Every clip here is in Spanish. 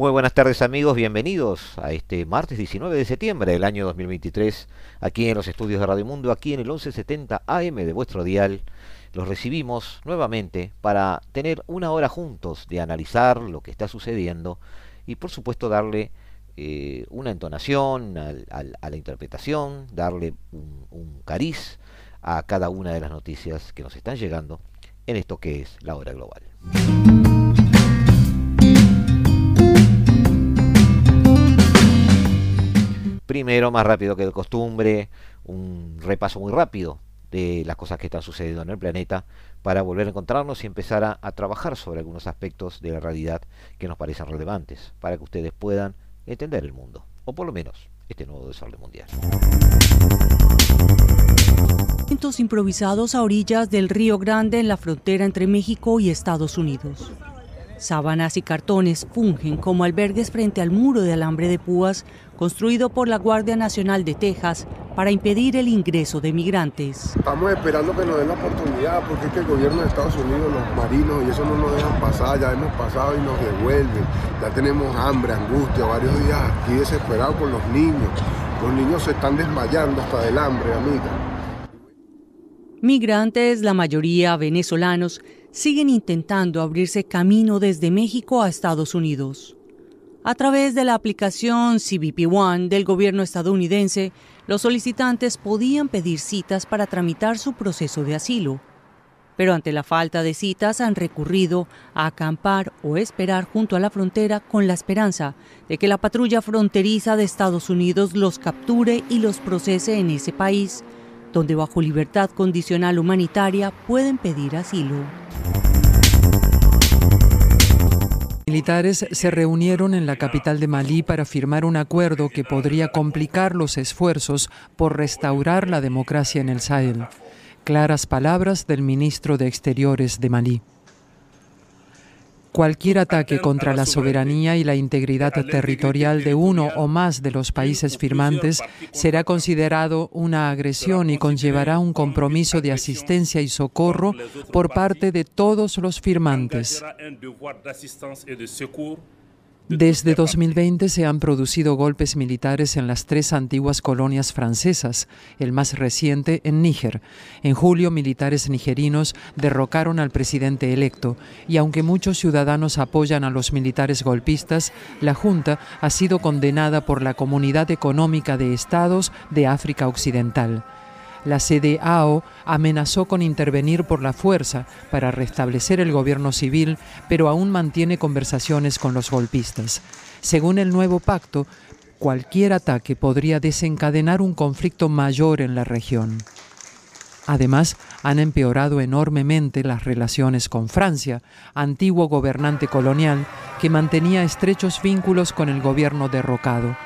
Muy buenas tardes amigos, bienvenidos a este martes 19 de septiembre del año 2023, aquí en los estudios de Radio Mundo, aquí en el 1170 AM de vuestro dial. Los recibimos nuevamente para tener una hora juntos de analizar lo que está sucediendo y por supuesto darle eh, una entonación a la interpretación, darle un, un cariz a cada una de las noticias que nos están llegando en esto que es la hora global. Primero, más rápido que de costumbre, un repaso muy rápido de las cosas que están sucediendo en el planeta para volver a encontrarnos y empezar a, trabajar sobre algunos aspectos de la realidad que nos parecen relevantes para que ustedes puedan entender el mundo, o por lo menos este nuevo desorden mundial. improvisados a orillas del Río Grande en la frontera entre México y Estados Unidos. Sábanas y cartones fungen como albergues frente al muro de alambre de púas construido por la Guardia Nacional de Texas para impedir el ingreso de migrantes. Estamos esperando que nos den la oportunidad porque es que el gobierno de Estados Unidos, los marinos y eso no nos dejan pasar, ya hemos pasado y nos devuelven. Ya tenemos hambre, angustia, varios días aquí desesperados con los niños. Los niños se están desmayando hasta del hambre, amiga. Migrantes, la mayoría venezolanos, siguen intentando abrirse camino desde México a Estados Unidos. A través de la aplicación CBP One del gobierno estadounidense, los solicitantes podían pedir citas para tramitar su proceso de asilo. Pero ante la falta de citas han recurrido a acampar o esperar junto a la frontera con la esperanza de que la patrulla fronteriza de Estados Unidos los capture y los procese en ese país donde bajo libertad condicional humanitaria pueden pedir asilo. Militares se reunieron en la capital de Malí para firmar un acuerdo que podría complicar los esfuerzos por restaurar la democracia en el Sahel. Claras palabras del ministro de Exteriores de Malí. Cualquier ataque contra la soberanía y la integridad territorial de uno o más de los países firmantes será considerado una agresión y conllevará un compromiso de asistencia y socorro por parte de todos los firmantes. Desde 2020 se han producido golpes militares en las tres antiguas colonias francesas, el más reciente en Níger. En julio, militares nigerinos derrocaron al presidente electo y aunque muchos ciudadanos apoyan a los militares golpistas, la Junta ha sido condenada por la Comunidad Económica de Estados de África Occidental. La CDAO amenazó con intervenir por la fuerza para restablecer el gobierno civil, pero aún mantiene conversaciones con los golpistas. Según el nuevo pacto, cualquier ataque podría desencadenar un conflicto mayor en la región. Además, han empeorado enormemente las relaciones con Francia, antiguo gobernante colonial que mantenía estrechos vínculos con el gobierno derrocado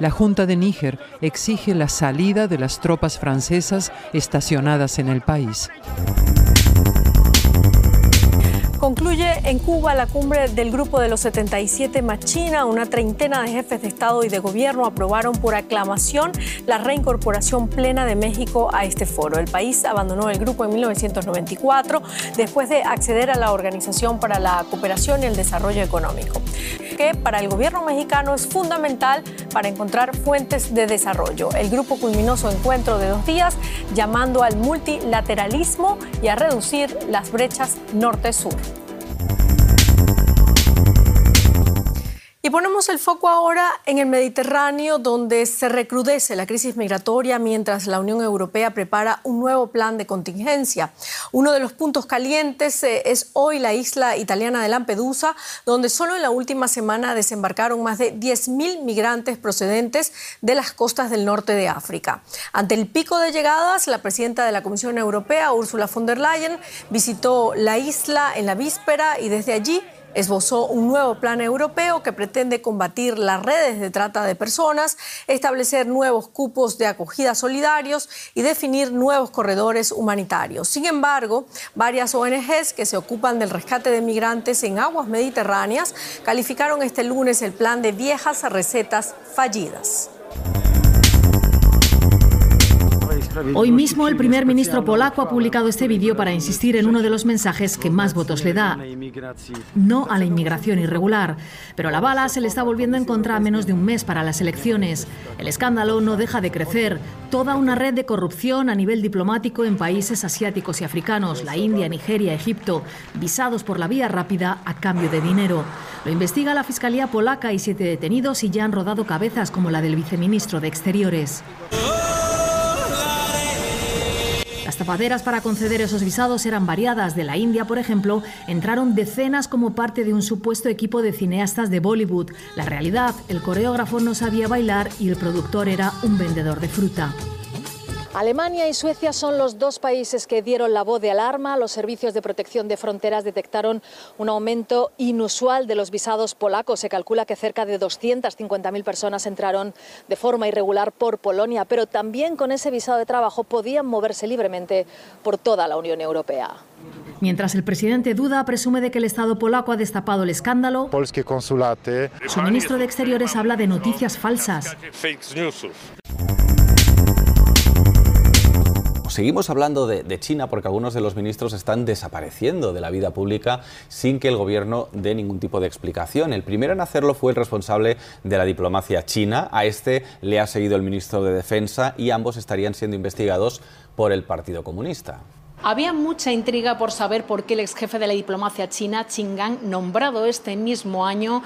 la Junta de Níger exige la salida de las tropas francesas estacionadas en el país. Concluye en Cuba la cumbre del Grupo de los 77 Machina. Una treintena de jefes de Estado y de Gobierno aprobaron por aclamación la reincorporación plena de México a este foro. El país abandonó el grupo en 1994 después de acceder a la Organización para la Cooperación y el Desarrollo Económico, que para el gobierno mexicano es fundamental para encontrar fuentes de desarrollo. El grupo culminó su encuentro de dos días llamando al multilateralismo y a reducir las brechas norte-sur. Y ponemos el foco ahora en el Mediterráneo, donde se recrudece la crisis migratoria mientras la Unión Europea prepara un nuevo plan de contingencia. Uno de los puntos calientes eh, es hoy la isla italiana de Lampedusa, donde solo en la última semana desembarcaron más de 10.000 migrantes procedentes de las costas del norte de África. Ante el pico de llegadas, la presidenta de la Comisión Europea, Ursula von der Leyen, visitó la isla en la víspera y desde allí esbozó un nuevo plan europeo que pretende combatir las redes de trata de personas, establecer nuevos cupos de acogida solidarios y definir nuevos corredores humanitarios. Sin embargo, varias ONGs que se ocupan del rescate de migrantes en aguas mediterráneas calificaron este lunes el plan de viejas recetas fallidas. Hoy mismo el primer ministro polaco ha publicado este vídeo para insistir en uno de los mensajes que más votos le da. No a la inmigración irregular. Pero la bala se le está volviendo en contra a menos de un mes para las elecciones. El escándalo no deja de crecer. Toda una red de corrupción a nivel diplomático en países asiáticos y africanos, la India, Nigeria, Egipto, visados por la vía rápida a cambio de dinero. Lo investiga la Fiscalía polaca y siete detenidos y ya han rodado cabezas como la del viceministro de Exteriores. Las tapaderas para conceder esos visados eran variadas. De la India, por ejemplo, entraron decenas como parte de un supuesto equipo de cineastas de Bollywood. La realidad, el coreógrafo no sabía bailar y el productor era un vendedor de fruta. Alemania y Suecia son los dos países que dieron la voz de alarma. Los servicios de protección de fronteras detectaron un aumento inusual de los visados polacos. Se calcula que cerca de 250.000 personas entraron de forma irregular por Polonia, pero también con ese visado de trabajo podían moverse libremente por toda la Unión Europea. Mientras el presidente Duda presume de que el Estado polaco ha destapado el escándalo, su ministro de Exteriores habla de noticias falsas. Seguimos hablando de, China porque algunos de los ministros están desapareciendo de la vida pública sin que el gobierno dé ningún tipo de explicación. El primero en hacerlo fue el responsable de la diplomacia china. A este le ha seguido el ministro de Defensa y ambos estarían siendo investigados por el Partido Comunista. Había mucha intriga por saber por qué el ex jefe de la diplomacia china, Qin Gang, nombrado este mismo año,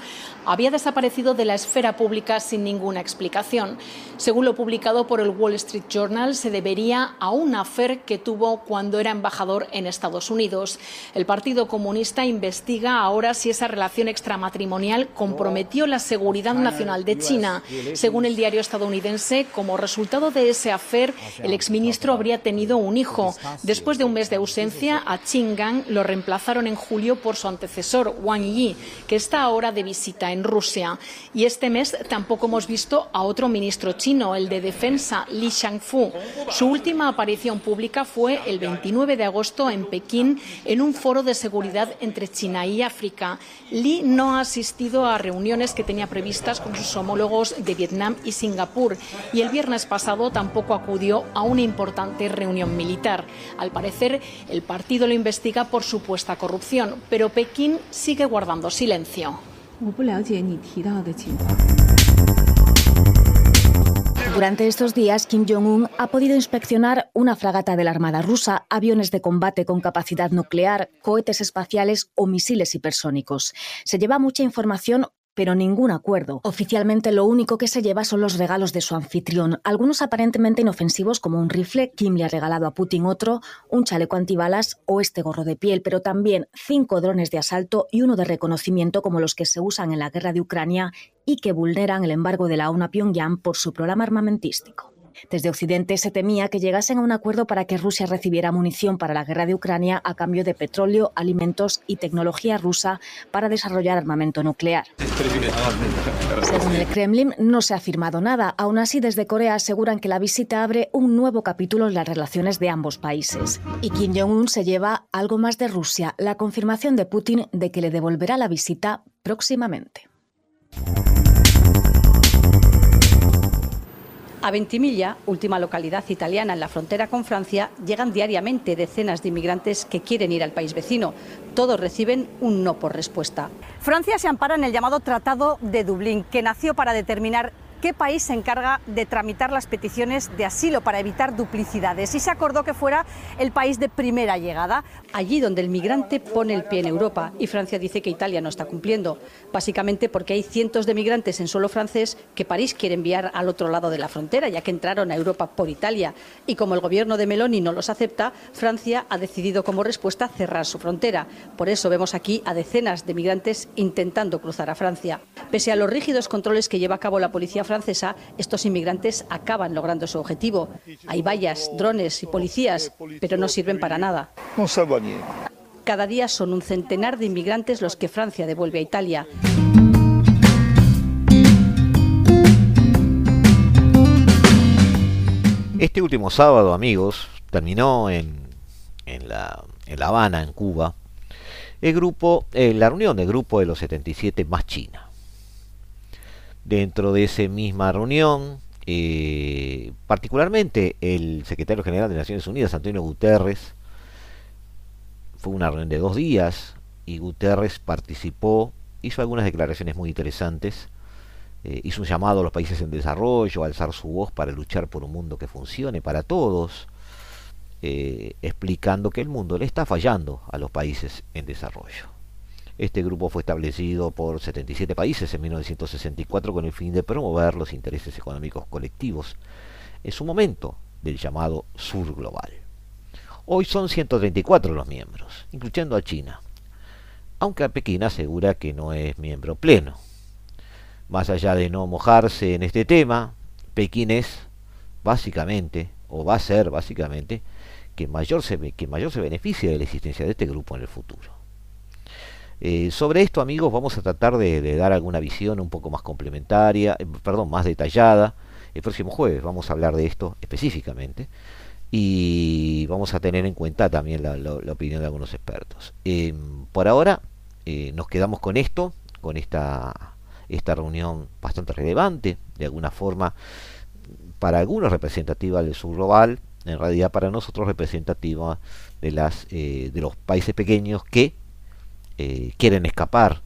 había desaparecido de la esfera pública sin ninguna explicación. Según lo publicado por el Wall Street Journal, se debería a un afer que tuvo cuando era embajador en Estados Unidos. El Partido Comunista investiga ahora si esa relación extramatrimonial comprometió la seguridad nacional de China. Según el diario estadounidense, como resultado de ese afer, el exministro habría tenido un hijo. Después de un mes de ausencia, a Gang lo reemplazaron en julio por su antecesor, Wang Yi, que está ahora de visita en Rusia. Y este mes tampoco hemos visto a otro ministro chino, el de Defensa, Li Shangfu. Su última aparición pública fue el 29 de agosto en Pekín, en un foro de seguridad entre China y África. Li no ha asistido a reuniones que tenía previstas con sus homólogos de Vietnam y Singapur y el viernes pasado tampoco acudió a una importante reunión militar. Al parecer, el partido lo investiga por supuesta corrupción, pero Pekín sigue guardando silencio. Durante estos días, Kim Jong-un ha podido inspeccionar una fragata de la Armada rusa, aviones de combate con capacidad nuclear, cohetes espaciales o misiles hipersónicos. Se lleva mucha información pero ningún acuerdo. Oficialmente lo único que se lleva son los regalos de su anfitrión, algunos aparentemente inofensivos como un rifle, Kim le ha regalado a Putin otro, un chaleco antibalas o este gorro de piel, pero también cinco drones de asalto y uno de reconocimiento como los que se usan en la guerra de Ucrania y que vulneran el embargo de la ONU a Pyongyang por su programa armamentístico. Desde Occidente se temía que llegasen a un acuerdo para que Rusia recibiera munición para la guerra de Ucrania a cambio de petróleo, alimentos y tecnología rusa para desarrollar armamento nuclear. Según el Kremlin, no se ha firmado nada. Aún así, desde Corea aseguran que la visita abre un nuevo capítulo en las relaciones de ambos países. Y Kim Jong-un se lleva algo más de Rusia, la confirmación de Putin de que le devolverá la visita próximamente. A Ventimiglia, última localidad italiana en la frontera con Francia, llegan diariamente decenas de inmigrantes que quieren ir al país vecino. Todos reciben un no por respuesta. Francia se ampara en el llamado Tratado de Dublín, que nació para determinar qué país se encarga de tramitar las peticiones de asilo para evitar duplicidades y se acordó que fuera el país de primera llegada, allí donde el migrante pone el pie en Europa y Francia dice que Italia no está cumpliendo, básicamente porque hay cientos de migrantes en suelo francés que París quiere enviar al otro lado de la frontera, ya que entraron a Europa por Italia y como el gobierno de Meloni no los acepta, Francia ha decidido como respuesta cerrar su frontera. Por eso vemos aquí a decenas de migrantes intentando cruzar a Francia. Pese a los rígidos controles que lleva a cabo la policía francesa, estos inmigrantes acaban logrando su objetivo. Hay vallas, drones y policías, pero no sirven para nada. Cada día son un centenar de inmigrantes los que Francia devuelve a Italia. Este último sábado, amigos, terminó en, la, Habana, en Cuba, el grupo, eh, la reunión del grupo de los 77 más China. Dentro de esa misma reunión, eh, particularmente el secretario general de Naciones Unidas, Antonio Guterres, fue una reunión de dos días y Guterres participó, hizo algunas declaraciones muy interesantes, eh, hizo un llamado a los países en desarrollo a alzar su voz para luchar por un mundo que funcione para todos, eh, explicando que el mundo le está fallando a los países en desarrollo. Este grupo fue establecido por 77 países en 1964 con el fin de promover los intereses económicos colectivos en su momento del llamado Sur Global. Hoy son 134 los miembros, incluyendo a China, aunque Pekín asegura que no es miembro pleno. Más allá de no mojarse en este tema, Pekín es básicamente, o va a ser básicamente, que mayor se, que mayor se beneficia de la existencia de este grupo en el futuro. Eh, sobre esto, amigos, vamos a tratar de, dar alguna visión un poco más complementaria, eh, perdón, más detallada. El próximo jueves vamos a hablar de esto específicamente y vamos a tener en cuenta también la, opinión de algunos expertos. Em, por ahora eh, nos quedamos con esto, con esta, esta reunión bastante relevante, de alguna forma, para algunos representativa del sur global, en realidad para nosotros representativa de, las, de los países pequeños que eh, quieren escapar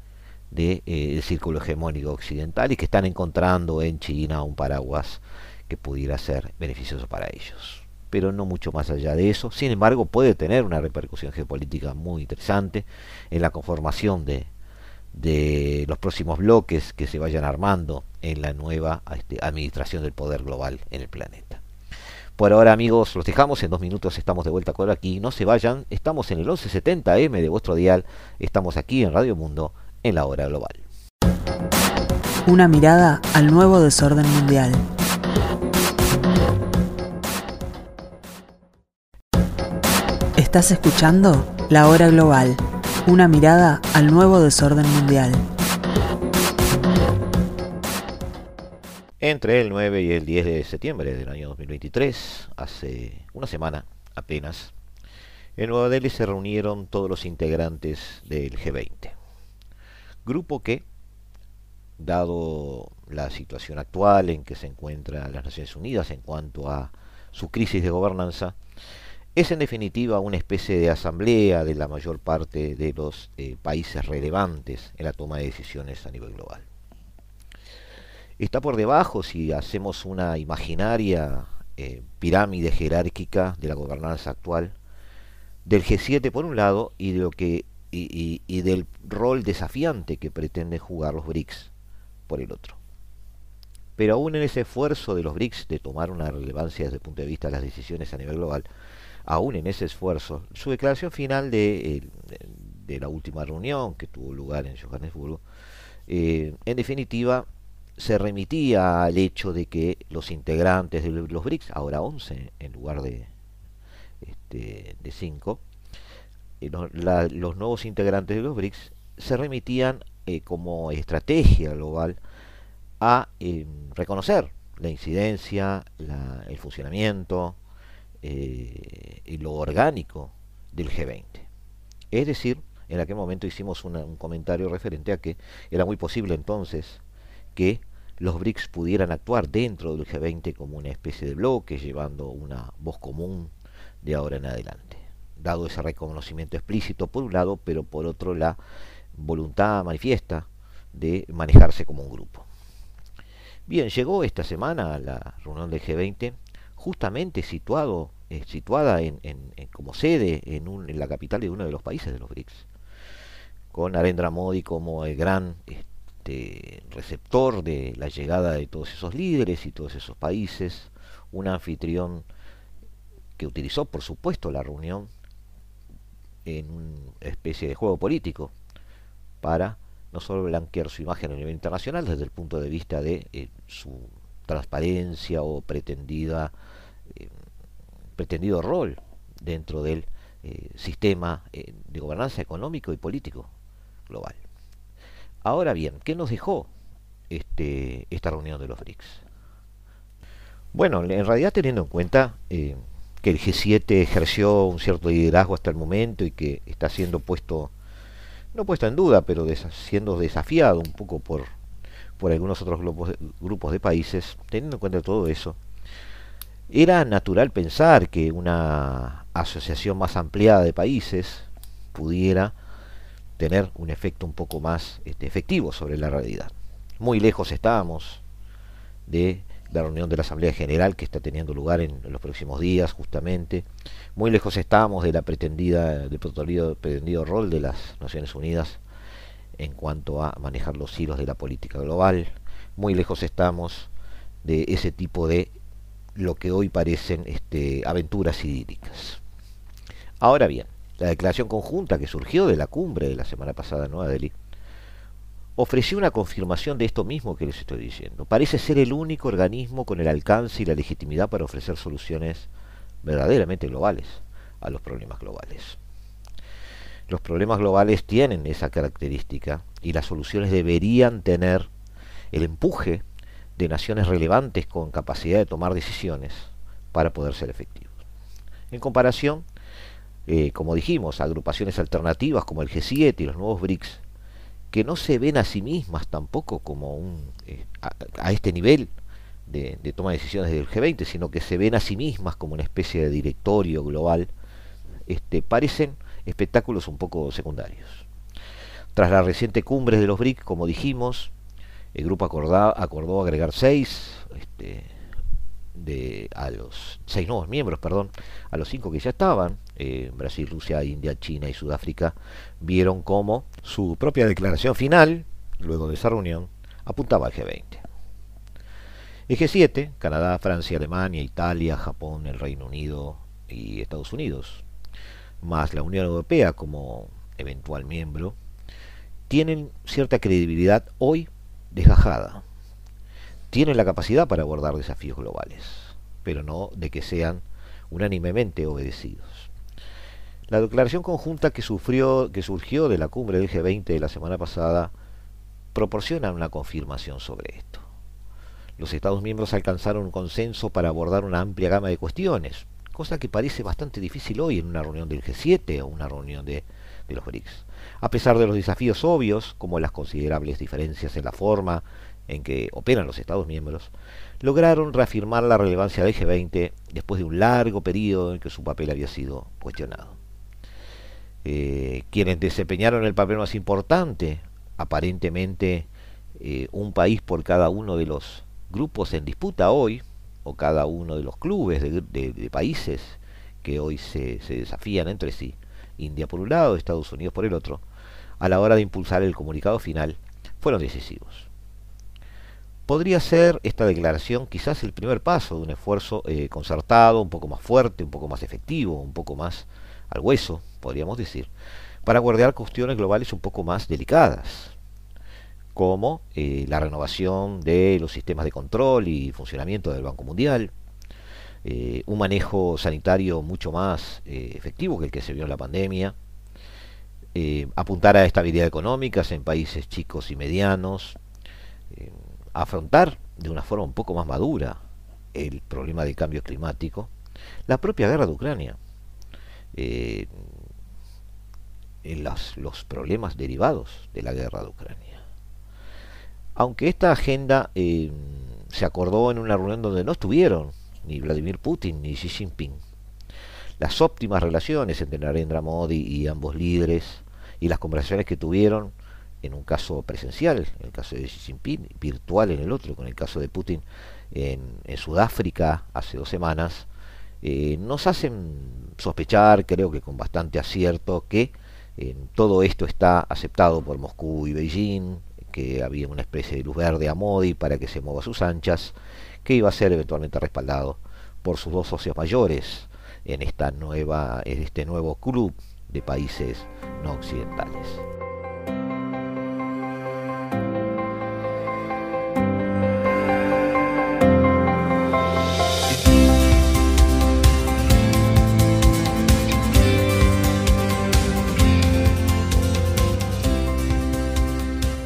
del de, eh, círculo hegemónico occidental y que están encontrando en China un paraguas que pudiera ser beneficioso para ellos. Pero no mucho más allá de eso. Sin embargo, puede tener una repercusión geopolítica muy interesante en la conformación de, de los próximos bloques que se vayan armando en la nueva este, administración del poder global en el planeta. Por ahora amigos, los dejamos, en dos minutos estamos de vuelta con aquí, no se vayan, estamos en el 1170M de vuestro dial, estamos aquí en Radio Mundo, en la hora global. Una mirada al nuevo desorden mundial. Estás escuchando La Hora Global, una mirada al nuevo desorden mundial. Entre el 9 y el 10 de septiembre del año 2023, hace una semana apenas, en Nueva Delhi se reunieron todos los integrantes del G20. Grupo que, dado la situación actual en que se encuentra las Naciones Unidas en cuanto a su crisis de gobernanza, es en definitiva una especie de asamblea de la mayor parte de los eh, países relevantes en la toma de decisiones a nivel global está por debajo, si hacemos una imaginaria eh, pirámide jerárquica de la gobernanza actual, del G7 por un lado y, de lo que, y, del rol desafiante que pretenden jugar los BRICS por el otro. Pero aún en ese esfuerzo de los BRICS de tomar una relevancia desde el punto de vista de las decisiones a nivel global, aún en ese esfuerzo, su declaración final de, de, la última reunión que tuvo lugar en Johannesburgo, eh, en definitiva se remitía al hecho de que los integrantes de los BRICS, ahora 11 en lugar de, este, de 5, eh, los nuevos integrantes de los BRICS se remitían eh, como estrategia global a eh, reconocer la incidencia, el funcionamiento y lo orgánico del G20. Es decir, en aquel momento hicimos un comentario referente a que era muy posible entonces que los BRICS pudieran actuar dentro del G20 como una especie de bloque, llevando una voz común de ahora en adelante. Dado ese reconocimiento explícito por un lado, pero por otro la voluntad manifiesta de manejarse como un grupo. Bien, llegó esta semana la reunión del G20, justamente situado, eh, situada en, como sede en, la capital de uno de los países de los BRICS, con Narendra Modi como el gran este, receptor de la llegada de todos esos líderes y todos esos países, un anfitrión que utilizó, por supuesto, la reunión en una especie de juego político para no solo blanquear su imagen a nivel internacional desde el punto de vista de eh, su transparencia o pretendida eh, pretendido rol dentro del eh, sistema de gobernanza económico y político global. Ahora bien, ¿qué nos dejó este, esta reunión de los BRICS? Bueno, en realidad teniendo en cuenta eh, que el G7 ejerció un cierto liderazgo hasta el momento y que está siendo puesto, no puesto en duda, pero siendo desafiado un poco por, por algunos otros grupos grupos de países, teniendo en cuenta todo eso, era natural pensar que una asociación más ampliada de países pudiera tener un efecto un poco más este, efectivo sobre la realidad. Muy lejos estábamos de la reunión de la Asamblea General que está teniendo lugar en, los próximos días, justamente. Muy lejos estábamos de la pretendida, del pretendido rol de las Naciones Unidas en cuanto a manejar los hilos de la política global. Muy lejos estamos de ese tipo de lo que hoy parecen este, aventuras idílicas. Ahora bien, la declaración conjunta que surgió de la cumbre de la semana pasada en Nueva Delhi ofreció una confirmación de esto mismo que les estoy diciendo. Parece ser el único organismo con el alcance y la legitimidad para ofrecer soluciones verdaderamente globales a los problemas globales. Los problemas globales tienen esa característica y las soluciones deberían tener el empuje de naciones relevantes con capacidad de tomar decisiones para poder ser efectivos. En comparación, eh, como dijimos, agrupaciones alternativas como el G7 y los nuevos BRICS que no se ven a sí mismas tampoco como un eh, a, este nivel de, toma de decisiones del G20, sino que se ven a sí mismas como una especie de directorio global, este, parecen espectáculos un poco secundarios. Tras la reciente cumbre de los BRIC, como dijimos, el grupo acordó agregar seis este, de, a los seis nuevos miembros, perdón, a los cinco que ya estaban, eh, Brasil, Rusia, India, China y Sudáfrica, vieron cómo su propia declaración final, luego de esa reunión, apuntaba al G20. El G7, Canadá, Francia, Alemania, Italia, Japón, el Reino Unido y Estados Unidos, más la Unión Europea como eventual miembro, tienen cierta credibilidad hoy desgajada tienen la capacidad para abordar desafíos globales, pero no de que sean unánimemente obedecidos. La declaración conjunta que, sufrió, que surgió de la cumbre del G20 de la semana pasada proporciona una confirmación sobre esto. Los Estados miembros alcanzaron un consenso para abordar una amplia gama de cuestiones, cosa que parece bastante difícil hoy en una reunión del G7 o una reunión de, de los BRICS. A pesar de los desafíos obvios, como las considerables diferencias en la forma en que operan los Estados miembros, lograron reafirmar la relevancia del G20 después de un largo periodo en que su papel había sido cuestionado. Eh, quienes desempeñaron el papel más importante, aparentemente eh, un país por cada uno de los grupos en disputa hoy, o cada uno de los clubes de, países que hoy se desafían entre sí, India por un lado, Estados Unidos por el otro, a la hora de impulsar el comunicado final, fueron decisivos. Podría ser esta declaración quizás el primer paso de un esfuerzo eh, concertado, un poco más fuerte, un poco más efectivo, un poco más al hueso, podríamos decir, para guardar cuestiones globales un poco más delicadas, como eh, la renovación de los sistemas de control y funcionamiento del Banco Mundial, eh, un manejo sanitario mucho más efectivo que el que se vio en la pandemia, apuntar a estabilidad económica en países chicos y medianos, afrontar de una forma un poco más madura el problema del cambio climático, la propia guerra de Ucrania, eh, los problemas derivados de la guerra de Ucrania. Aunque esta agenda eh, se acordó en una reunión donde no estuvieron ni Vladimir Putin ni Xi Jinping, las óptimas relaciones entre Narendra Modi y ambos líderes y las conversaciones que tuvieron en un caso presencial, en el caso de Xi Jinping, virtual en el otro, con el caso de Putin en, Sudáfrica hace dos semanas, eh, nos hacen sospechar, creo que con bastante acierto, que todo esto está aceptado por Moscú y Beijing, que había una especie de luz verde a Modi para que se mueva a sus anchas, que iba a ser eventualmente respaldado por sus dos socios mayores en esta nueva, en este nuevo club de países no occidentales.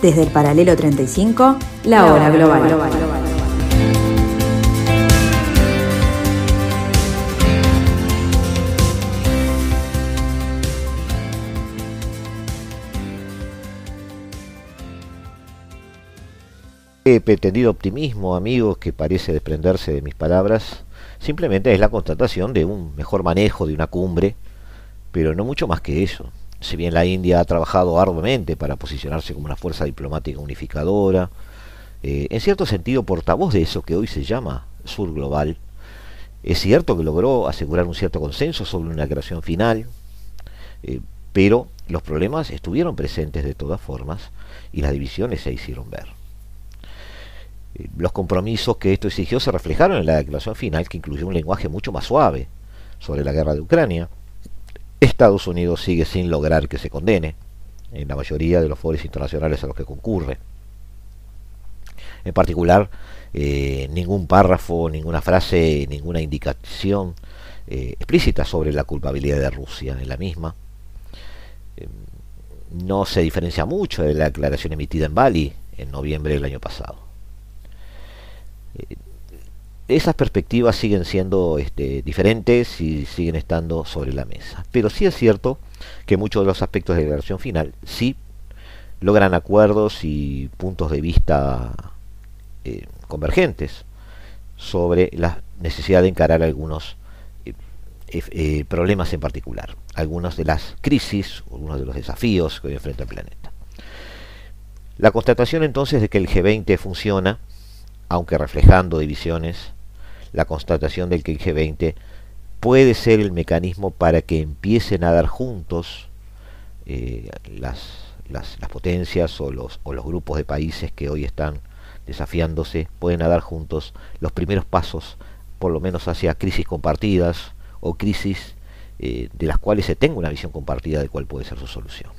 Desde el paralelo 35, la hora global. He pretendido optimismo, amigos, que parece desprenderse de mis palabras, simplemente es la constatación de un mejor manejo de una cumbre, pero no mucho más que eso. Si bien la India ha trabajado arduamente para posicionarse como una fuerza diplomática unificadora, eh, en cierto sentido portavoz de eso que hoy se llama Sur Global, es cierto que logró asegurar un cierto consenso sobre una creación final, eh, pero los problemas estuvieron presentes de todas formas y las divisiones se hicieron ver. Los compromisos que esto exigió se reflejaron en la declaración final que incluyó un lenguaje mucho más suave sobre la guerra de Ucrania. Estados Unidos sigue sin lograr que se condene en la mayoría de los foros internacionales a los que concurre. En particular, eh, ningún párrafo, ninguna frase, ninguna indicación eh, explícita sobre la culpabilidad de Rusia en la misma. Eh, no se diferencia mucho de la declaración emitida en Bali en noviembre del año pasado esas perspectivas siguen siendo este, diferentes y siguen estando sobre la mesa. Pero sí es cierto que muchos de los aspectos de la declaración final sí logran acuerdos y puntos de vista eh, convergentes sobre la necesidad de encarar algunos eh, eh, problemas en particular, algunas de las crisis, algunos de los desafíos que hoy enfrenta el planeta. La constatación entonces de que el G20 funciona aunque reflejando divisiones, la constatación del que el G20 puede ser el mecanismo para que empiecen a dar juntos eh, las, las, potencias o los, o los grupos de países que hoy están desafiándose, pueden dar juntos los primeros pasos, por lo menos hacia crisis compartidas o crisis eh, de las cuales se tenga una visión compartida de cuál puede ser su solución.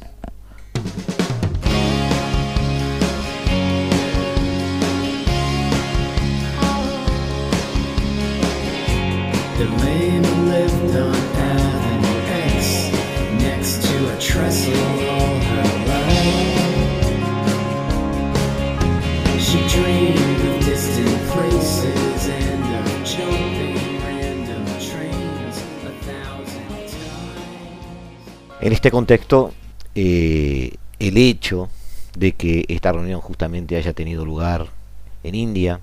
En este contexto, eh, el hecho de que esta reunión justamente haya tenido lugar en India,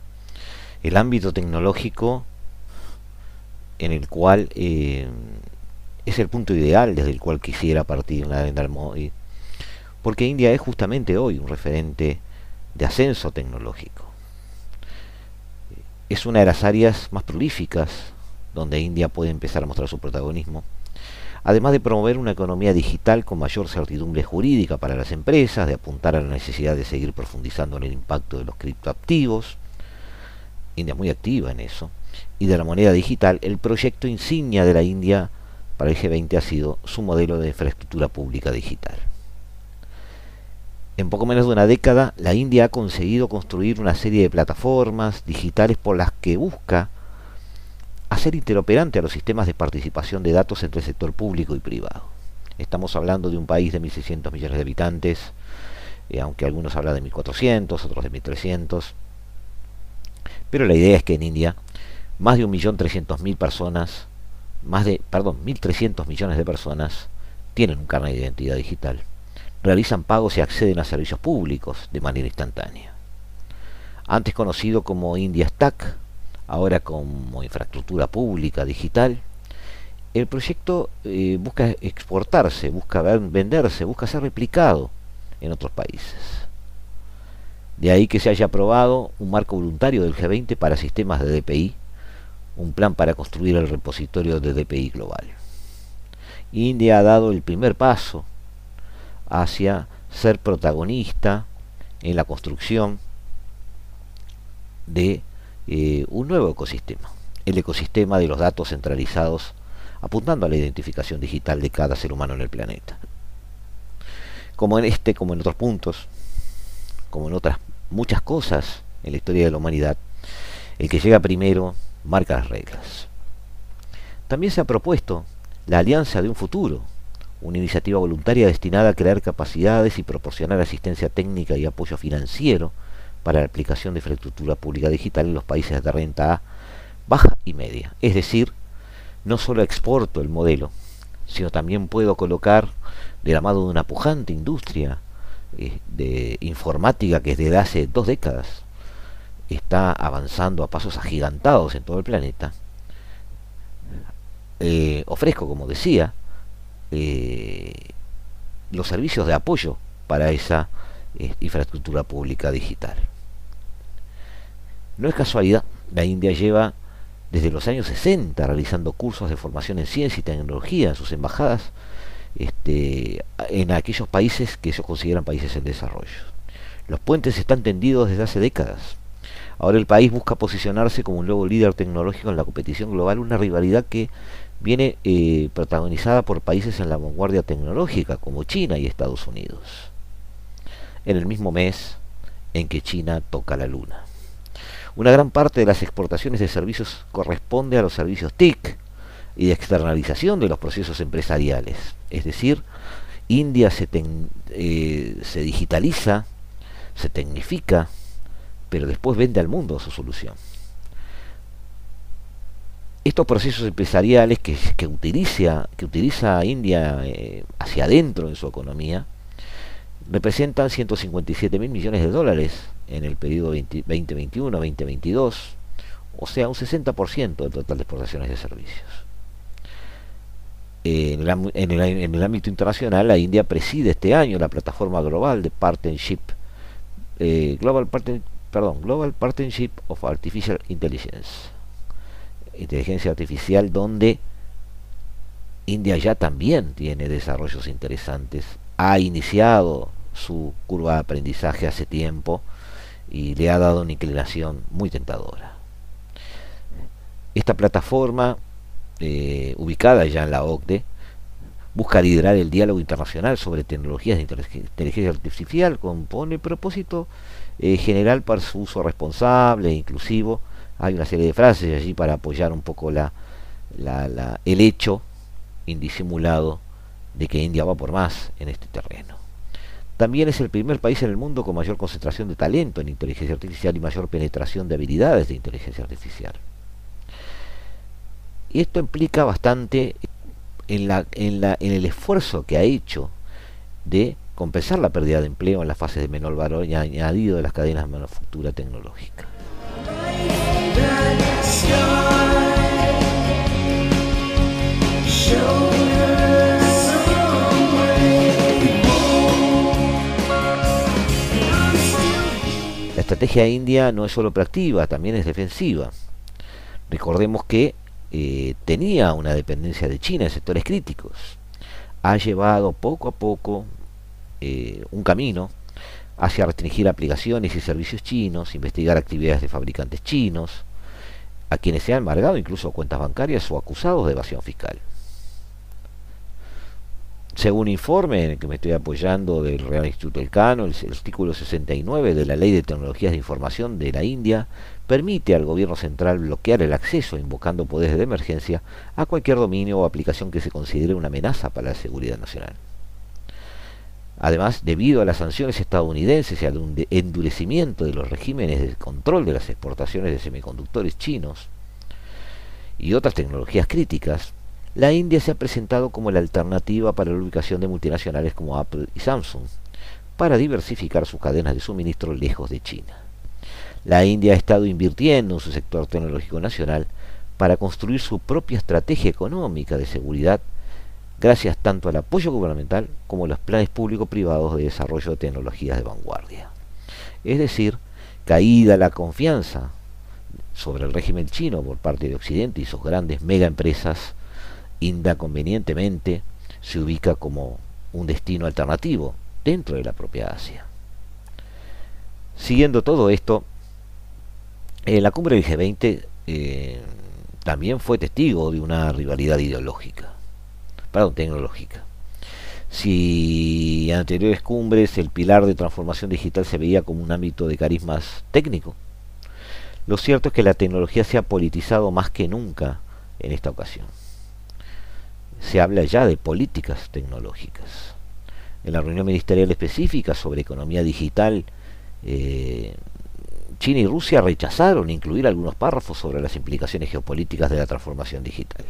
el ámbito tecnológico en el cual eh, es el punto ideal desde el cual quisiera partir Narendra Modi, porque India es justamente hoy un referente de ascenso tecnológico. Es una de las áreas más prolíficas donde India puede empezar a mostrar su protagonismo, además de promover una economía digital con mayor certidumbre jurídica para las empresas, de apuntar a la necesidad de seguir profundizando en el impacto de los criptoactivos. India es muy activa en eso y de la moneda digital, el proyecto insignia de la India para el G20 ha sido su modelo de infraestructura pública digital. En poco menos de una década, la India ha conseguido construir una serie de plataformas digitales por las que busca hacer interoperante a los sistemas de participación de datos entre el sector público y privado. Estamos hablando de un país de 1.600 millones de habitantes, eh, aunque algunos hablan de 1.400, otros de 1.300. Pero la idea es que en India más de 1.300.000 personas, más de, perdón, 1.300 millones de personas tienen un carnet de identidad digital, realizan pagos y acceden a servicios públicos de manera instantánea. Antes conocido como India Stack, ahora como infraestructura pública digital, el proyecto eh, busca exportarse, busca venderse, busca ser replicado en otros países. De ahí que se haya aprobado un marco voluntario del G20 para sistemas de DPI un plan para construir el repositorio de DPI global. India ha dado el primer paso hacia ser protagonista en la construcción de eh, un nuevo ecosistema, el ecosistema de los datos centralizados apuntando a la identificación digital de cada ser humano en el planeta. Como en este, como en otros puntos, como en otras muchas cosas en la historia de la humanidad, el que llega primero marca las reglas. También se ha propuesto la alianza de un futuro, una iniciativa voluntaria destinada a crear capacidades y proporcionar asistencia técnica y apoyo financiero para la aplicación de infraestructura pública digital en los países de renta A baja y media. Es decir, no solo exporto el modelo, sino también puedo colocar de la mano de una pujante industria eh, de informática que desde hace dos décadas está avanzando a pasos agigantados en todo el planeta. Eh, ofrezco, como decía, eh, los servicios de apoyo para esa infraestructura pública digital. No es casualidad, la India lleva desde los años 60 realizando cursos de formación en ciencia y tecnología en sus embajadas este, en aquellos países que ellos consideran países en desarrollo. Los puentes están tendidos desde hace décadas. Ahora el país busca posicionarse como un nuevo líder tecnológico en la competición global, una rivalidad que viene eh, protagonizada por países en la vanguardia tecnológica como China y Estados Unidos. En el mismo mes en que China toca la luna. Una gran parte de las exportaciones de servicios corresponde a los servicios TIC y de externalización de los procesos empresariales. Es decir, India se, eh, se digitaliza, se tecnifica, pero después vende al mundo su solución. Estos procesos empresariales que, utiliza, que utiliza India eh, hacia adentro en su economía representan 157 mil millones de dólares en el periodo 2021-2022, o sea, un 60% del total de exportaciones de servicios. En el, ámbito internacional, la India preside este año la plataforma global de Partnership, eh, Global, perdón, global Partnership of Artificial Intelligence, inteligencia artificial, donde India ya también tiene desarrollos interesantes, ha iniciado su curva de aprendizaje hace tiempo y le ha dado una inclinación muy tentadora. Esta plataforma, eh, ubicada ya en la OCDE, busca liderar el diálogo internacional sobre tecnologías de inteligencia artificial, compone propósito eh, general para su uso responsable e inclusivo. Hay una serie de frases allí para apoyar un poco la, el hecho indisimulado de que India va por más en este terreno. También es el primer país en el mundo con mayor concentración de talento en inteligencia artificial y mayor penetración de habilidades de inteligencia artificial. Y esto implica bastante en, la, en, la, en el esfuerzo que ha hecho de compensar la pérdida de empleo en las fases de menor valor y añadido de las cadenas de manufactura tecnológica. estrategia india no es solo proactiva, también es defensiva. Recordemos que eh, tenía una dependencia de China en sectores críticos. Ha llevado poco a poco eh, un camino hacia restringir aplicaciones y servicios chinos, investigar actividades de fabricantes chinos, a quienes se han embargado incluso cuentas bancarias o acusados de evasión fiscal. Según informe en el que me estoy apoyando del Real Instituto Elcano, el, el artículo 69 de la Ley de Tecnologías de Información de la India permite al gobierno central bloquear el acceso, invocando poderes de emergencia, a cualquier dominio o aplicación que se considere una amenaza para la seguridad nacional. Además, debido a las sanciones estadounidenses y al endurecimiento de los regímenes de control de las exportaciones de semiconductores chinos y otras tecnologías críticas, la India se ha presentado como la alternativa para la ubicación de multinacionales como Apple y Samsung, para diversificar sus cadenas de suministro lejos de China. La India ha estado invirtiendo en su sector tecnológico nacional para construir su propia estrategia económica de seguridad gracias tanto al apoyo gubernamental como a los planes público-privados de desarrollo de tecnologías de vanguardia. Es decir, caída la confianza sobre el régimen chino por parte de Occidente y sus grandes mega empresas India convenientemente se ubica como un destino alternativo dentro de la propia Asia. Siguiendo todo esto, la cumbre del G20 eh, también fue testigo de una rivalidad ideológica, perdón, tecnológica. Si en anteriores cumbres el pilar de transformación digital se veía como un ámbito de carismas técnico, lo cierto es que la tecnología se ha politizado más que nunca en esta ocasión se habla ya de políticas tecnológicas. En la reunión ministerial específica sobre economía digital, eh, China y Rusia rechazaron incluir algunos párrafos sobre las implicaciones geopolíticas de la transformación digital.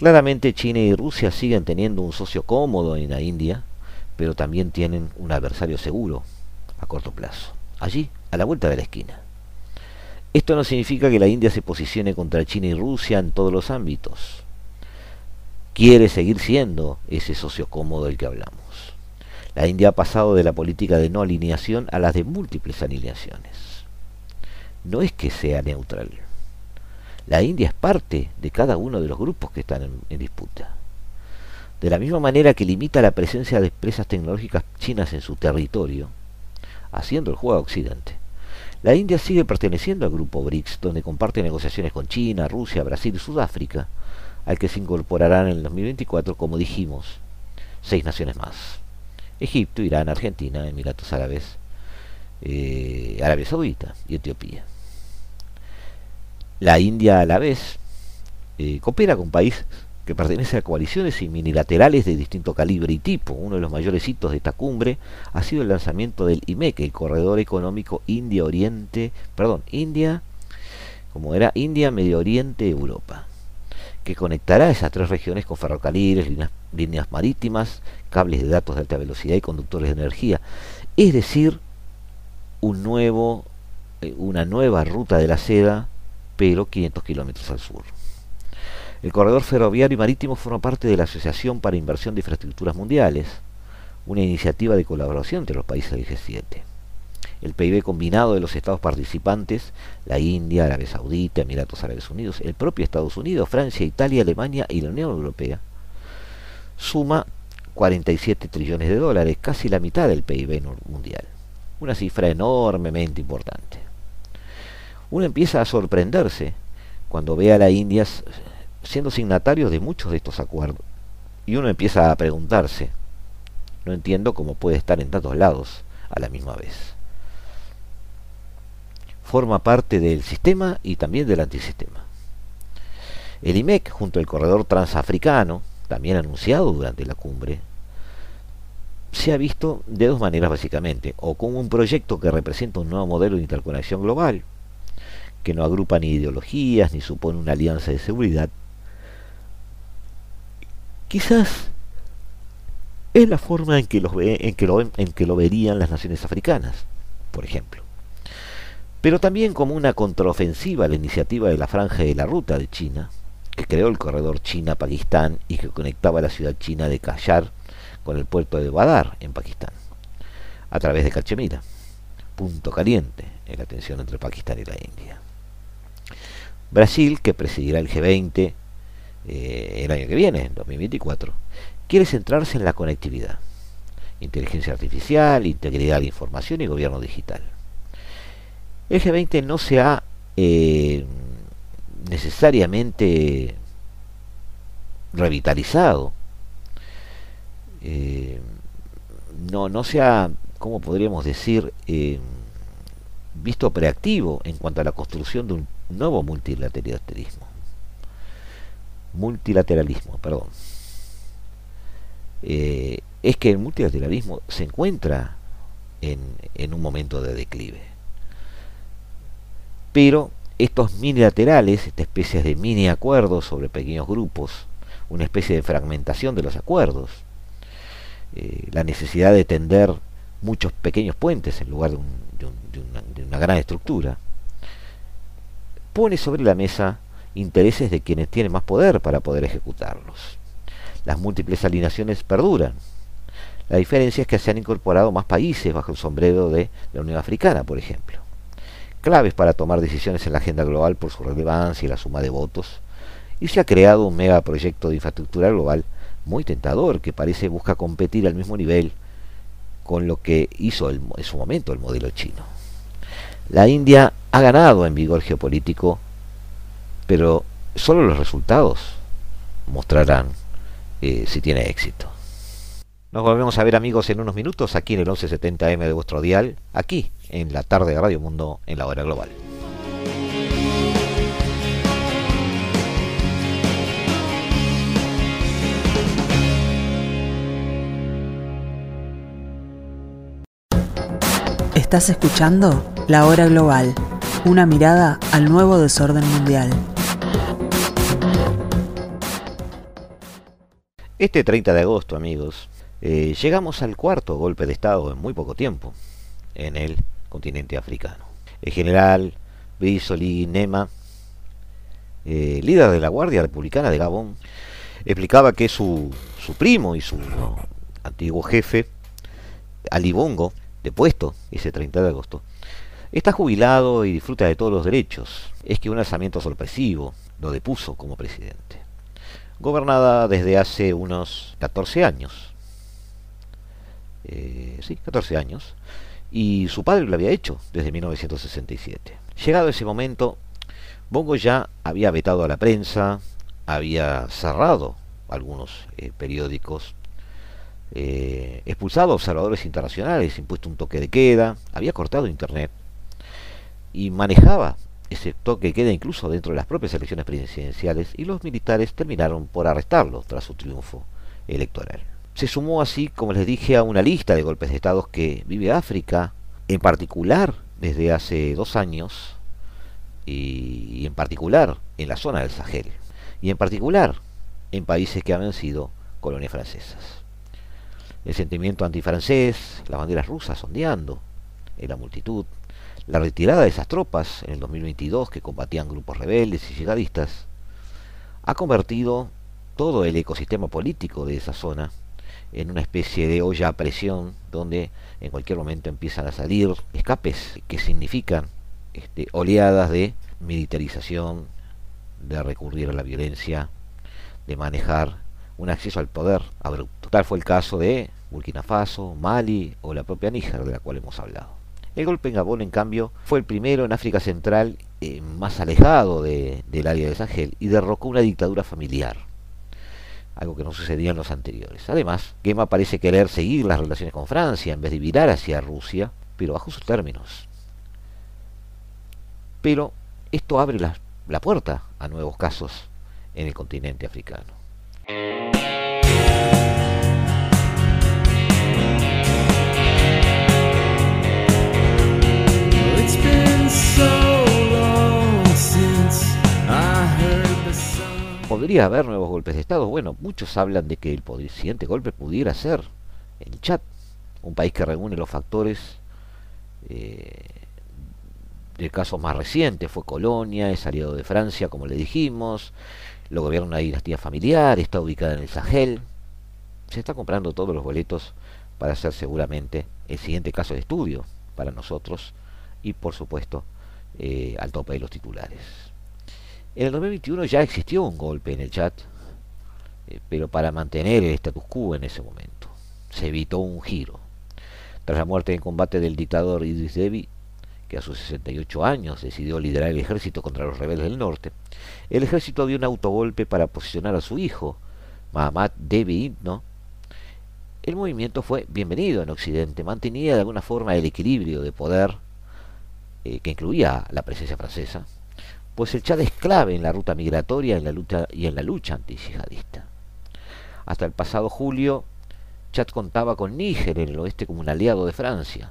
Claramente China y Rusia siguen teniendo un socio cómodo en la India, pero también tienen un adversario seguro a corto plazo, allí, a la vuelta de la esquina. Esto no significa que la India se posicione contra China y Rusia en todos los ámbitos. Quiere seguir siendo ese socio cómodo del que hablamos. La India ha pasado de la política de no alineación a la de múltiples alineaciones. No es que sea neutral. La India es parte de cada uno de los grupos que están en, disputa. De la misma manera que limita la presencia de empresas tecnológicas chinas en su territorio, haciendo el juego a Occidente. La India sigue perteneciendo al grupo BRICS, donde comparte negociaciones con China, Rusia, Brasil y Sudáfrica, al que se incorporarán en el 2024, como dijimos, seis naciones más. Egipto, Irán, Argentina, Emiratos Árabes, eh, Arabia Saudita y Etiopía. La India a la vez eh, coopera con países que pertenecen a coaliciones y minilaterales de distinto calibre y tipo. Uno de los mayores hitos de esta cumbre ha sido el lanzamiento del IMEC, el Corredor Económico India Oriente, perdón, India, como era India, Medio Oriente, Europa, que conectará esas tres regiones con ferrocarriles, líneas, líneas marítimas, cables de datos de alta velocidad y conductores de energía. Es decir, un nuevo, eh, una nueva ruta de la seda, pero 500 kilómetros al sur. El corredor ferroviario y marítimo forma parte de la Asociación para Inversión de Infraestructuras Mundiales, una iniciativa de colaboración entre los países del G7. El PIB combinado de los estados participantes, la India, Arabia Saudita, Emiratos Árabes Unidos, el propio Estados Unidos, Francia, Italia, Alemania y la Unión Europea, suma 47 trillones de dólares, casi la mitad del PIB mundial. Una cifra enormemente importante. Uno empieza a sorprenderse cuando ve a la India siendo signatarios de muchos de estos acuerdos. Y uno empieza a preguntarse, no entiendo cómo puede estar en tantos lados a la misma vez. Forma parte del sistema y también del antisistema. El IMEC, junto al corredor transafricano, también anunciado durante la cumbre, se ha visto de dos maneras básicamente, o como un proyecto que representa un nuevo modelo de interconexión global, que no agrupa ni ideologías ni supone una alianza de seguridad, Quizás es la forma en que, los en, que lo, en que lo verían las naciones africanas, por ejemplo. Pero también como una contraofensiva a la iniciativa de la Franja de la Ruta de China, que creó el corredor China-Pakistán y que conectaba la ciudad china de Kashar con el puerto de Badar en Pakistán, a través de Cachemira, punto caliente en la tensión entre Pakistán y la India. Brasil, que presidirá el G20 eh, el año que viene, en 2024, quiere centrarse en la conectividad, inteligencia artificial, integridad de información y gobierno digital. El G20 no se ha eh, necesariamente revitalizado, eh, no, no se ha, ¿cómo podríamos decir?, visto preactivo en cuanto a la construcción de un nuevo multilateralismo multilateralismo, perdón, eh, es que el multilateralismo se encuentra en, en un momento de declive. Pero estos minilaterales, esta especie de mini acuerdos sobre pequeños grupos, una especie de fragmentación de los acuerdos, eh, la necesidad de tender muchos pequeños puentes en lugar de, de una gran estructura, pone sobre la mesa intereses de quienes tienen más poder para poder ejecutarlos. Las múltiples alineaciones perduran. La diferencia es que se han incorporado más países bajo el sombrero de la Unión Africana, por ejemplo. Claves para tomar decisiones en la agenda global por su relevancia y la suma de votos. Y se ha creado un megaproyecto de infraestructura global muy tentador que parece busca competir al mismo nivel con lo que hizo en su momento el modelo chino. La India ha ganado en vigor geopolítico, pero solo los resultados mostrarán eh, si tiene éxito. Nos volvemos a ver amigos en unos minutos aquí en el 1170M de vuestro dial, aquí en la tarde de Radio Mundo en la hora global. ¿Estás escuchando? La Hora Global, una mirada al nuevo desorden mundial. Este 30 de agosto, amigos, eh, llegamos al cuarto golpe de Estado en muy poco tiempo en el continente africano. El general Brice Nema, eh, líder de la Guardia Republicana de Gabón, explicaba que su, su primo y su antiguo jefe, Ali Bongo, depuesto ese 30 de agosto, está jubilado y disfruta de todos los derechos. Es que un alzamiento sorpresivo lo depuso como presidente. Gobernada desde hace unos 14 años. Eh, sí, 14 años. Y su padre lo había hecho desde 1967. Llegado ese momento, Bongo ya había vetado a la prensa, había cerrado algunos eh, periódicos eh, expulsado a observadores internacionales, impuesto un toque de queda, había cortado internet y manejaba ese toque queda incluso dentro de las propias elecciones presidenciales y los militares terminaron por arrestarlo tras su triunfo electoral. Se sumó así, como les dije, a una lista de golpes de estados que vive África, en particular desde hace dos años, y, en particular en la zona del Sahel, y en particular en países que habían sido colonias francesas el sentimiento antifrancés, las banderas rusas ondeando en la multitud, la retirada de esas tropas en el 2022 que combatían grupos rebeldes y yihadistas, ha convertido todo el ecosistema político de esa zona en una especie de olla a presión donde en cualquier momento empiezan a salir escapes que significan este, oleadas de militarización, de recurrir a la violencia, de manejar un acceso al poder abrupto. Tal fue el caso de Burkina Faso, Mali o la propia Níger de la cual hemos hablado. El golpe en Gabón, en cambio, fue el primero en África Central eh, más alejado del área de Sahel y derrocó una dictadura familiar, algo que no sucedía en los anteriores. Además, Gema parece querer seguir las relaciones con Francia en vez de virar hacia Rusia, pero bajo sus términos. Pero esto abre la puerta a nuevos casos en el continente africano. ¿Podría haber nuevos golpes de Estado? Bueno, muchos hablan de que el siguiente golpe pudiera ser el Chat, un país que reúne los factores eh, del caso más reciente, fue colonia, es aliado de Francia, como le dijimos, lo gobierna una dinastía familiar, está ubicada en el Sahel. Se está comprando todos los boletos para ser seguramente el siguiente caso de estudio para nosotros y por supuesto eh, al tope de los titulares. En el 2021 ya existió un golpe en el chat, eh, pero para mantener el status quo en ese momento. Se evitó un giro. Tras la muerte en combate del dictador Idris Deby, que a sus 68 años decidió liderar el ejército contra los rebeldes del norte, el ejército dio un autogolpe para posicionar a su hijo, Mahamat Deby ¿no? El movimiento fue bienvenido en Occidente, mantenía de alguna forma el equilibrio de poder eh, que incluía la presencia francesa, pues el Chad es clave en la ruta migratoria en la lucha, y en la lucha antijihadista. Hasta el pasado julio, Chad contaba con Níger en el oeste como un aliado de Francia.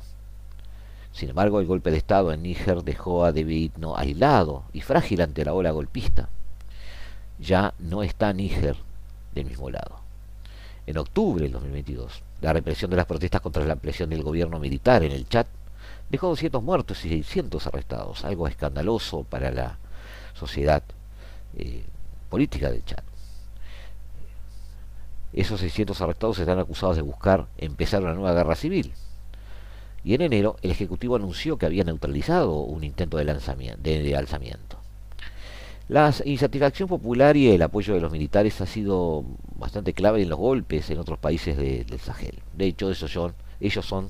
Sin embargo, el golpe de Estado en Níger dejó a David no aislado y frágil ante la ola golpista. Ya no está Níger del mismo lado. En octubre del 2022, la represión de las protestas contra la ampliación del gobierno militar en el Chad dejó 200 muertos y 600 arrestados, algo escandaloso para la sociedad eh, política del Chad. Esos 600 arrestados están acusados de buscar empezar una nueva guerra civil. Y en enero el Ejecutivo anunció que había neutralizado un intento de, lanzamiento, alzamiento. La insatisfacción popular y el apoyo de los militares ha sido bastante clave en los golpes en otros países del Sahel. De hecho, esos son, ellos son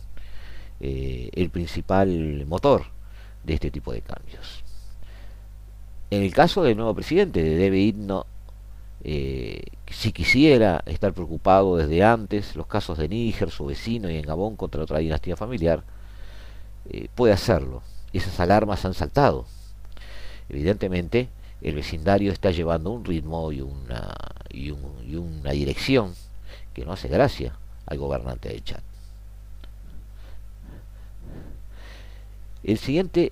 eh, el principal motor de este tipo de cambios. En el caso del nuevo presidente, de Debe no eh, si quisiera estar preocupado desde antes, los casos de Níger, su vecino y en Gabón contra otra dinastía familiar, eh, puede hacerlo. Esas alarmas han saltado. Evidentemente, el vecindario está llevando un ritmo y una, y una dirección que no hace gracia al gobernante de Chad. El siguiente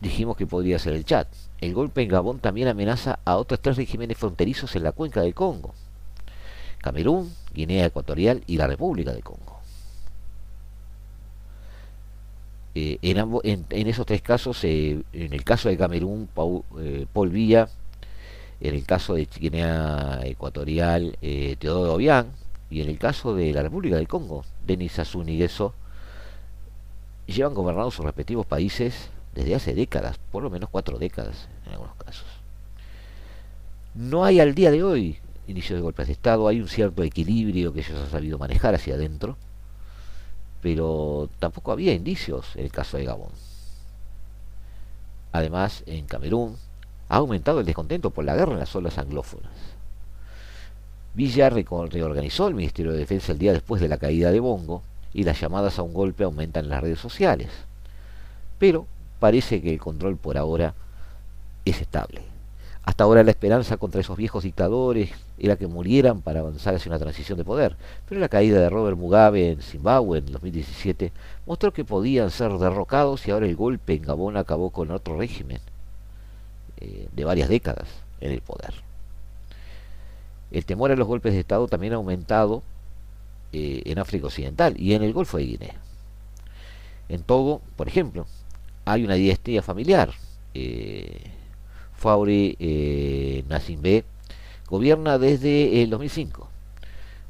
dijimos que podría ser el Chad. El golpe en Gabón también amenaza a otros tres regímenes fronterizos en la cuenca del Congo. Camerún, Guinea Ecuatorial y la República del Congo. Eh, en, esos tres casos, eh, en el caso de Camerún, eh, Paul, Villa, en el caso de Guinea Ecuatorial, Teodoro Obiang, y en el caso de la República del Congo, Denis Sassou Nguesso, llevan gobernados sus respectivos países desde hace décadas, por lo menos cuatro décadas en algunos casos. No hay al día de hoy inicio de golpes de Estado, hay un cierto equilibrio que ellos han sabido manejar hacia adentro, pero tampoco había indicios en el caso de Gabón. Además, en Camerún ha aumentado el descontento por la guerra en las zonas anglófonas. Villa reorganizó el Ministerio de Defensa el día después de la caída de Bongo y las llamadas a un golpe aumentan en las redes sociales. Pero parece que el control por ahora es estable. Hasta ahora la esperanza contra esos viejos dictadores era que murieran para avanzar hacia una transición de poder, pero la caída de Robert Mugabe en Zimbabue en 2017 mostró que podían ser derrocados y ahora el golpe en Gabón acabó con otro régimen eh, de varias décadas en el poder. El temor a los golpes de Estado también ha aumentado eh, en África Occidental y en el Golfo de Guinea. En Togo, por ejemplo, hay una dinastía familiar. Eh, Fauri eh, Nassimbe gobierna desde el 2005,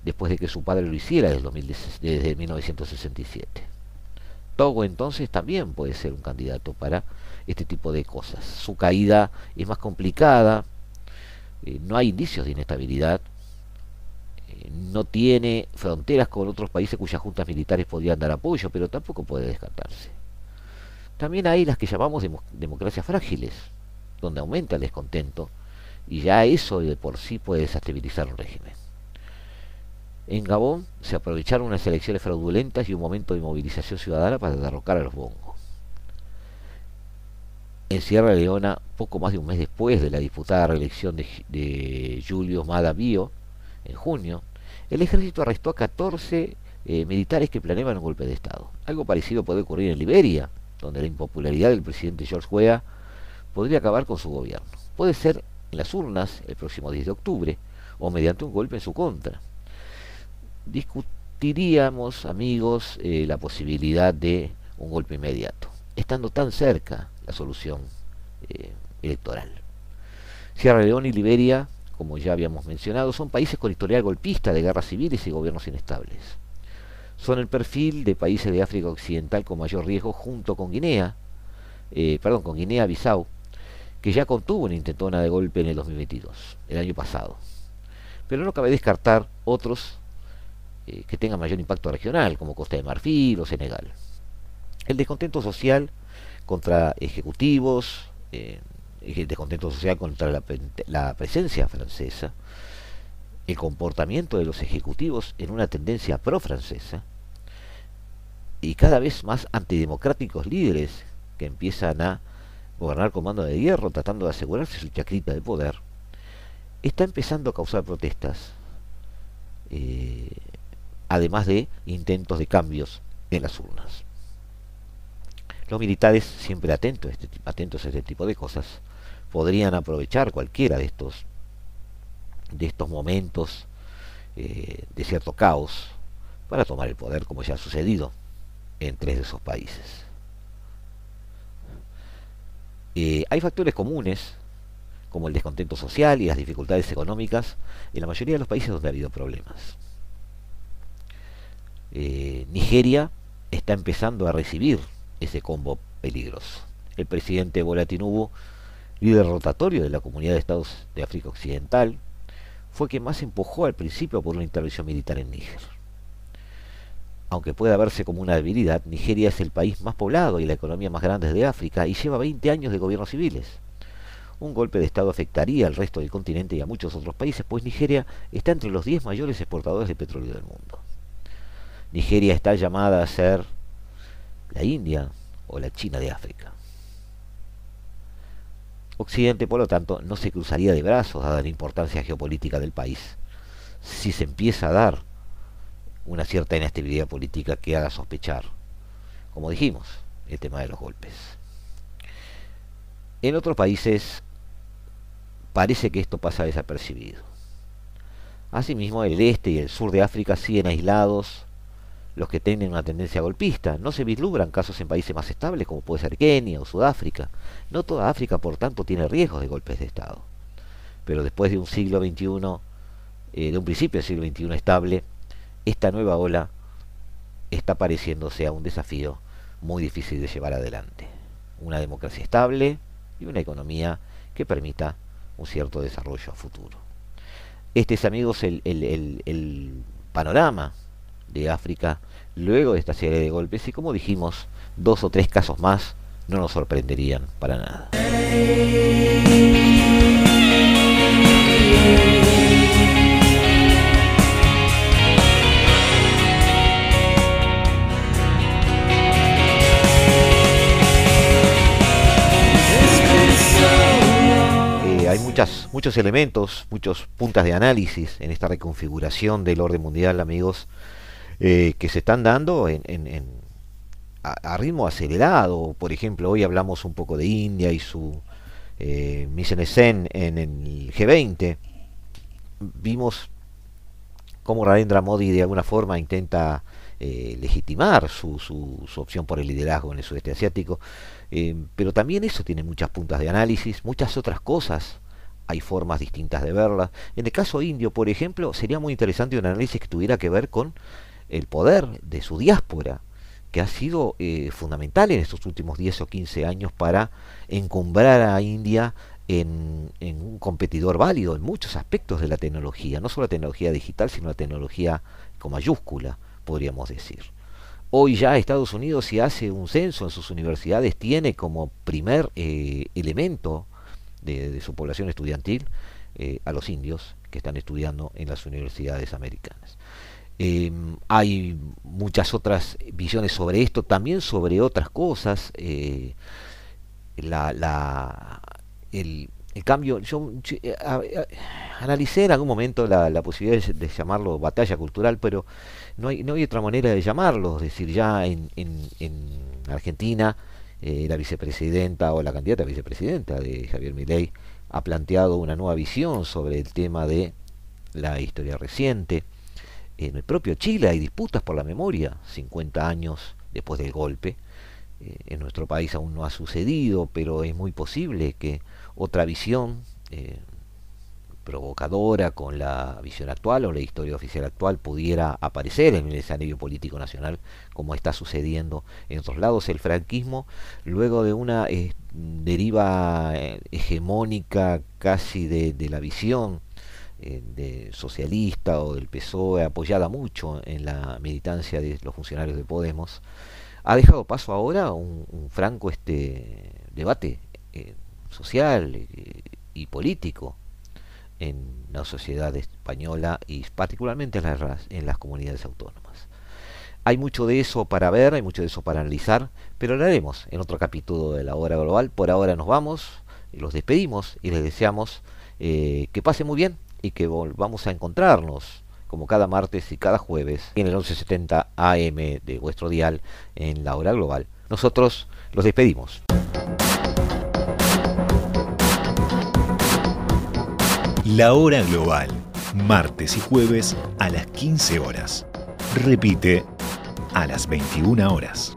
después de que su padre lo hiciera desde, desde 1967. Togo entonces también puede ser un candidato para este tipo de cosas. Su caída es más complicada, eh, no hay indicios de inestabilidad, no tiene fronteras con otros países cuyas juntas militares podrían dar apoyo, pero tampoco puede descartarse. También hay las que llamamos democracias frágiles, donde aumenta el descontento y ya eso de por sí puede desestabilizar un régimen. En Gabón se aprovecharon unas elecciones fraudulentas y un momento de movilización ciudadana para derrocar a los bongos. En Sierra Leona, poco más de un mes después de la disputada reelección de, de Julio Mada en junio, el ejército arrestó a 14 eh, militares que planeaban un golpe de Estado. Algo parecido puede ocurrir en Liberia, donde la impopularidad del presidente George Weah podría acabar con su gobierno. Puede ser en las urnas el próximo 10 de octubre o mediante un golpe en su contra. Discutiríamos, amigos, eh, la posibilidad de un golpe inmediato, estando tan cerca la solución eh, electoral. Sierra Leona y Liberia, como ya habíamos mencionado, son países con historial golpista de guerras civiles y gobiernos inestables. Son el perfil de países de África Occidental con mayor riesgo junto con Guinea, eh, perdón, con Guinea-Bissau, que ya contuvo una intentona de golpe en el 2022, el año pasado. Pero no cabe descartar otros eh, que tengan mayor impacto regional, como Costa de Marfil o Senegal. El descontento social contra ejecutivos, eh, el descontento social contra la, la presencia francesa, el comportamiento de los ejecutivos en una tendencia pro-francesa y cada vez más antidemocráticos líderes que empiezan a gobernar con mando de hierro, tratando de asegurarse su chacrita de poder, está empezando a causar protestas, eh, además de intentos de cambios en las urnas. Los militares, siempre atentos a, este, atentos a este tipo de cosas, podrían aprovechar cualquiera de estos, de estos momentos eh, de cierto caos para tomar el poder, como ya ha sucedido en tres de esos países. Eh, hay factores comunes, como el descontento social y las dificultades económicas, en la mayoría de los países donde ha habido problemas. Eh, Nigeria está empezando a recibir ese combo peligroso. El presidente Bola Tinubu, líder rotatorio de la Comunidad de Estados de África Occidental, fue quien más empujó al principio por una intervención militar en Níger. Aunque pueda verse como una debilidad, Nigeria es el país más poblado y la economía más grande de África y lleva 20 años de gobiernos civiles. Un golpe de Estado afectaría al resto del continente y a muchos otros países, pues Nigeria está entre los 10 mayores exportadores de petróleo del mundo. Nigeria está llamada a ser la India o la China de África. Occidente, por lo tanto, no se cruzaría de brazos dada la importancia geopolítica del país. Si se empieza a dar una cierta inestabilidad política que haga sospechar, como dijimos, el tema de los golpes. En otros países parece que esto pasa desapercibido. Asimismo, el este y el sur de África siguen aislados los que tienen una tendencia golpista. No se vislumbran casos en países más estables como puede ser Kenia o Sudáfrica. No toda África, por tanto, tiene riesgos de golpes de Estado. Pero después de un siglo XXI, eh, de un principio del siglo XXI estable, esta nueva ola está pareciéndose a un desafío muy difícil de llevar adelante. Una democracia estable y una economía que permita un cierto desarrollo a futuro. Este es, amigos, el, el panorama de África luego de esta serie de golpes y como dijimos, dos o tres casos más no nos sorprenderían para nada. Eh, hay muchas, muchos elementos, muchos puntas de análisis en esta reconfiguración del orden mundial, amigos. Eh, que se están dando en, a, ritmo acelerado. Por ejemplo, hoy hablamos un poco de India y su eh, en, en el G20. Vimos cómo Narendra Modi de alguna forma intenta eh, legitimar su, su, su, opción por el liderazgo en el sudeste asiático. Eh, pero también eso tiene muchas puntas de análisis, muchas otras cosas hay formas distintas de verlas. En el caso indio, por ejemplo, sería muy interesante un análisis que tuviera que ver con el poder de su diáspora, que ha sido eh, fundamental en estos últimos 10 o 15 años para encumbrar a India en, un competidor válido en muchos aspectos de la tecnología, no solo la tecnología digital, sino la tecnología con mayúscula, podríamos decir. Hoy ya Estados Unidos, si hace un censo en sus universidades, tiene como primer eh, elemento de, su población estudiantil eh, a los indios que están estudiando en las universidades americanas. Em, hay muchas otras visiones sobre esto, también sobre otras cosas. Eh, la, el, cambio, yo eh, analicé en algún momento la, posibilidad de, llamarlo batalla cultural, pero no hay, no hay otra manera de llamarlo. Es decir, ya en, en, Argentina, eh, la vicepresidenta o la candidata vicepresidenta de Javier Milei ha planteado una nueva visión sobre el tema de la historia reciente. En el propio Chile hay disputas por la memoria, 50 años después del golpe. Eh, en nuestro país aún no ha sucedido, pero es muy posible que otra visión eh, provocadora con la visión actual o la historia oficial actual pudiera aparecer en el escenario político nacional, como está sucediendo en otros lados. El franquismo, luego de una eh, deriva hegemónica casi de la visión eh, de socialista o del PSOE, apoyada mucho en la militancia de los funcionarios de Podemos, ha dejado paso ahora a un, franco este debate eh, social eh, y político en la sociedad española y particularmente en las, en las comunidades autónomas. Hay mucho de eso para ver, hay mucho de eso para analizar, pero lo haremos en otro capítulo de la hora global. Por ahora nos vamos, los despedimos y les deseamos que pase muy bien y que volvamos a encontrarnos como cada martes y cada jueves en el 1170 AM de vuestro dial en la hora global. Nosotros los despedimos. La hora global, martes y jueves a las 15 horas. Repite a las 21 horas.